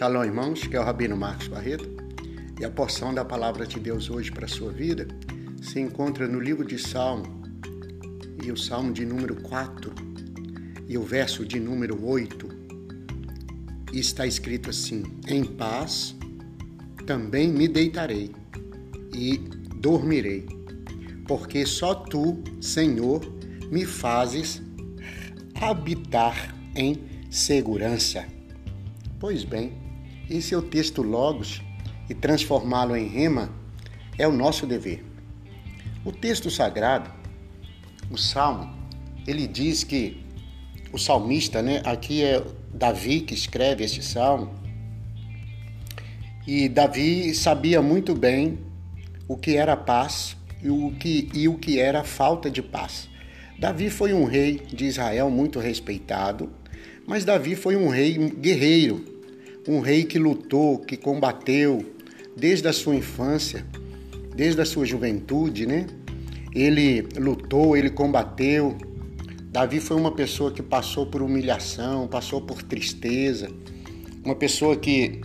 Shalom, irmãos, que é o Rabino Marcos Barreto. E a porção da palavra de Deus hoje para a sua vida se encontra no livro de Salmo, e o Salmo de número 4, e o verso de número 8. E está escrito assim: Em paz também me deitarei e dormirei, porque só tu, Senhor, me fazes habitar em segurança. Pois bem, esse é o texto Logos e transformá-lo em rema é o nosso dever. O texto sagrado, o Salmo, ele diz que o salmista, né, aqui é Davi que escreve este salmo, e Davi sabia muito bem o que era paz e o que, e o que era falta de paz. Davi foi um rei de Israel muito respeitado, mas Davi foi um rei guerreiro, um rei que lutou, que combateu desde a sua infância, desde a sua juventude, né? Ele lutou, ele combateu. Davi foi uma pessoa que passou por humilhação, passou por tristeza, uma pessoa que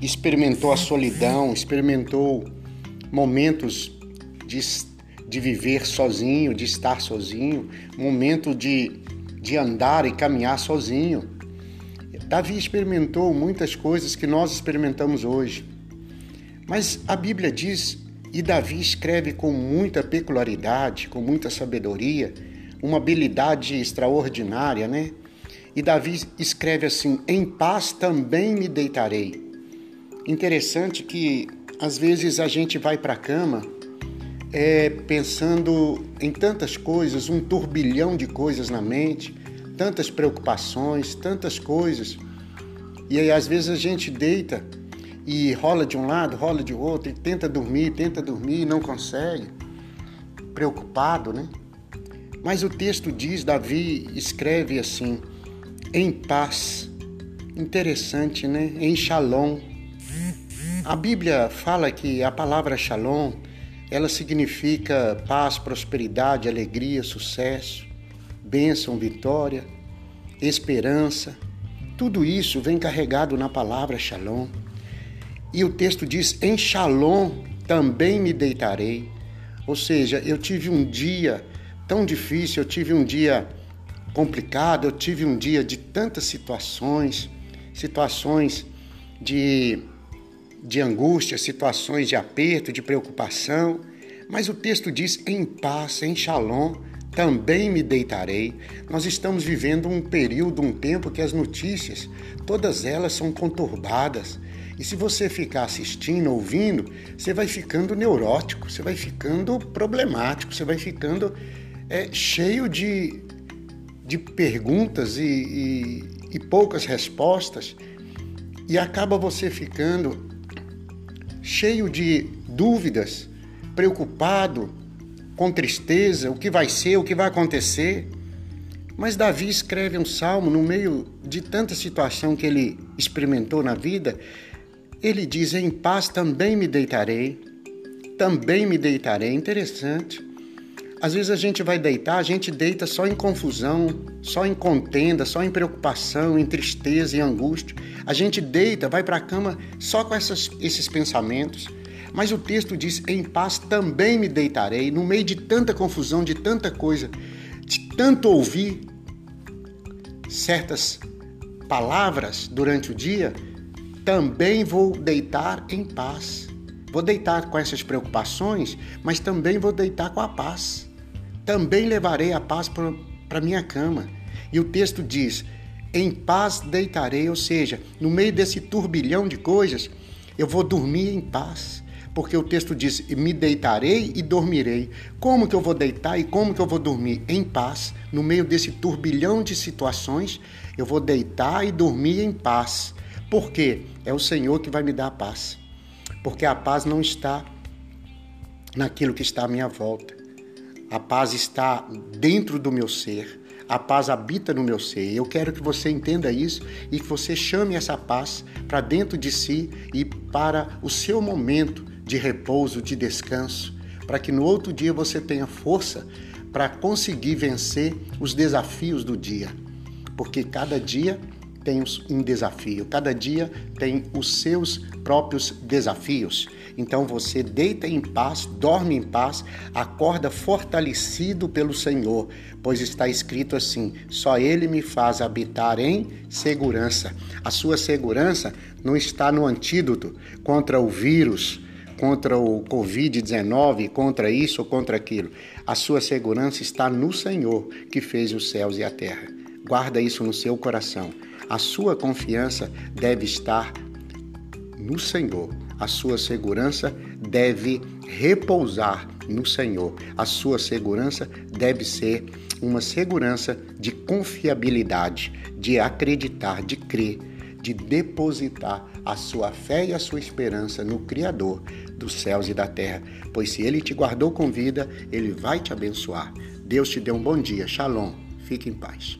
experimentou a solidão, experimentou momentos de, de viver sozinho, de estar sozinho, momento de de andar e caminhar sozinho. Davi experimentou muitas coisas que nós experimentamos hoje. Mas a Bíblia diz, e Davi escreve com muita peculiaridade, com muita sabedoria, uma habilidade extraordinária, né? E Davi escreve assim: Em paz também me deitarei. Interessante que às vezes a gente vai para a cama é, pensando em tantas coisas, um turbilhão de coisas na mente, tantas preocupações, tantas coisas. E aí às vezes a gente deita e rola de um lado, rola de outro, e tenta dormir, tenta dormir e não consegue. Preocupado, né? Mas o texto diz, Davi escreve assim, em paz. Interessante, né? Em shalom. A Bíblia fala que a palavra shalom ela significa paz, prosperidade, alegria, sucesso, bênção, vitória, esperança. Tudo isso vem carregado na palavra Shalom. E o texto diz: Em Shalom também me deitarei. Ou seja, eu tive um dia tão difícil, eu tive um dia complicado, eu tive um dia de tantas situações, situações de de angústia, situações de aperto, de preocupação, mas o texto diz: em paz, em shalom, também me deitarei. Nós estamos vivendo um período, um tempo que as notícias, todas elas são conturbadas. E se você ficar assistindo, ouvindo, você vai ficando neurótico, você vai ficando problemático, você vai ficando é, cheio de, de perguntas e, e, e poucas respostas. E acaba você ficando cheio de dúvidas, preocupado, com tristeza, o que vai ser, o que vai acontecer. Mas Davi escreve um salmo no meio de tanta situação que ele experimentou na vida. Ele diz: Em paz também me deitarei, também me deitarei. Interessante. Às vezes a gente vai deitar, a gente deita só em confusão, só em contenda, só em preocupação, em tristeza e angústia. A gente deita, vai para a cama só com essas, esses pensamentos. Mas o texto diz: Em paz também me deitarei, no meio de tanta confusão, de tanta coisa, de tanto ouvir certas palavras durante o dia, também vou deitar em paz. Vou deitar com essas preocupações, mas também vou deitar com a paz também levarei a paz para minha cama. E o texto diz: em paz deitarei, ou seja, no meio desse turbilhão de coisas, eu vou dormir em paz. Porque o texto diz: me deitarei e dormirei. Como que eu vou deitar e como que eu vou dormir? Em paz, no meio desse turbilhão de situações, eu vou deitar e dormir em paz. Por quê? É o Senhor que vai me dar a paz. Porque a paz não está naquilo que está à minha volta. A paz está dentro do meu ser. A paz habita no meu ser. Eu quero que você entenda isso e que você chame essa paz para dentro de si e para o seu momento de repouso, de descanso, para que no outro dia você tenha força para conseguir vencer os desafios do dia. Porque cada dia tem um desafio, cada dia tem os seus próprios desafios. Então você deita em paz, dorme em paz, acorda fortalecido pelo Senhor, pois está escrito assim: só Ele me faz habitar em segurança. A sua segurança não está no antídoto contra o vírus, contra o Covid-19, contra isso ou contra aquilo. A sua segurança está no Senhor que fez os céus e a terra. Guarda isso no seu coração. A sua confiança deve estar no Senhor. A sua segurança deve repousar no Senhor. A sua segurança deve ser uma segurança de confiabilidade, de acreditar, de crer, de depositar a sua fé e a sua esperança no Criador dos céus e da terra. Pois se ele te guardou com vida, ele vai te abençoar. Deus te dê um bom dia. Shalom. Fique em paz.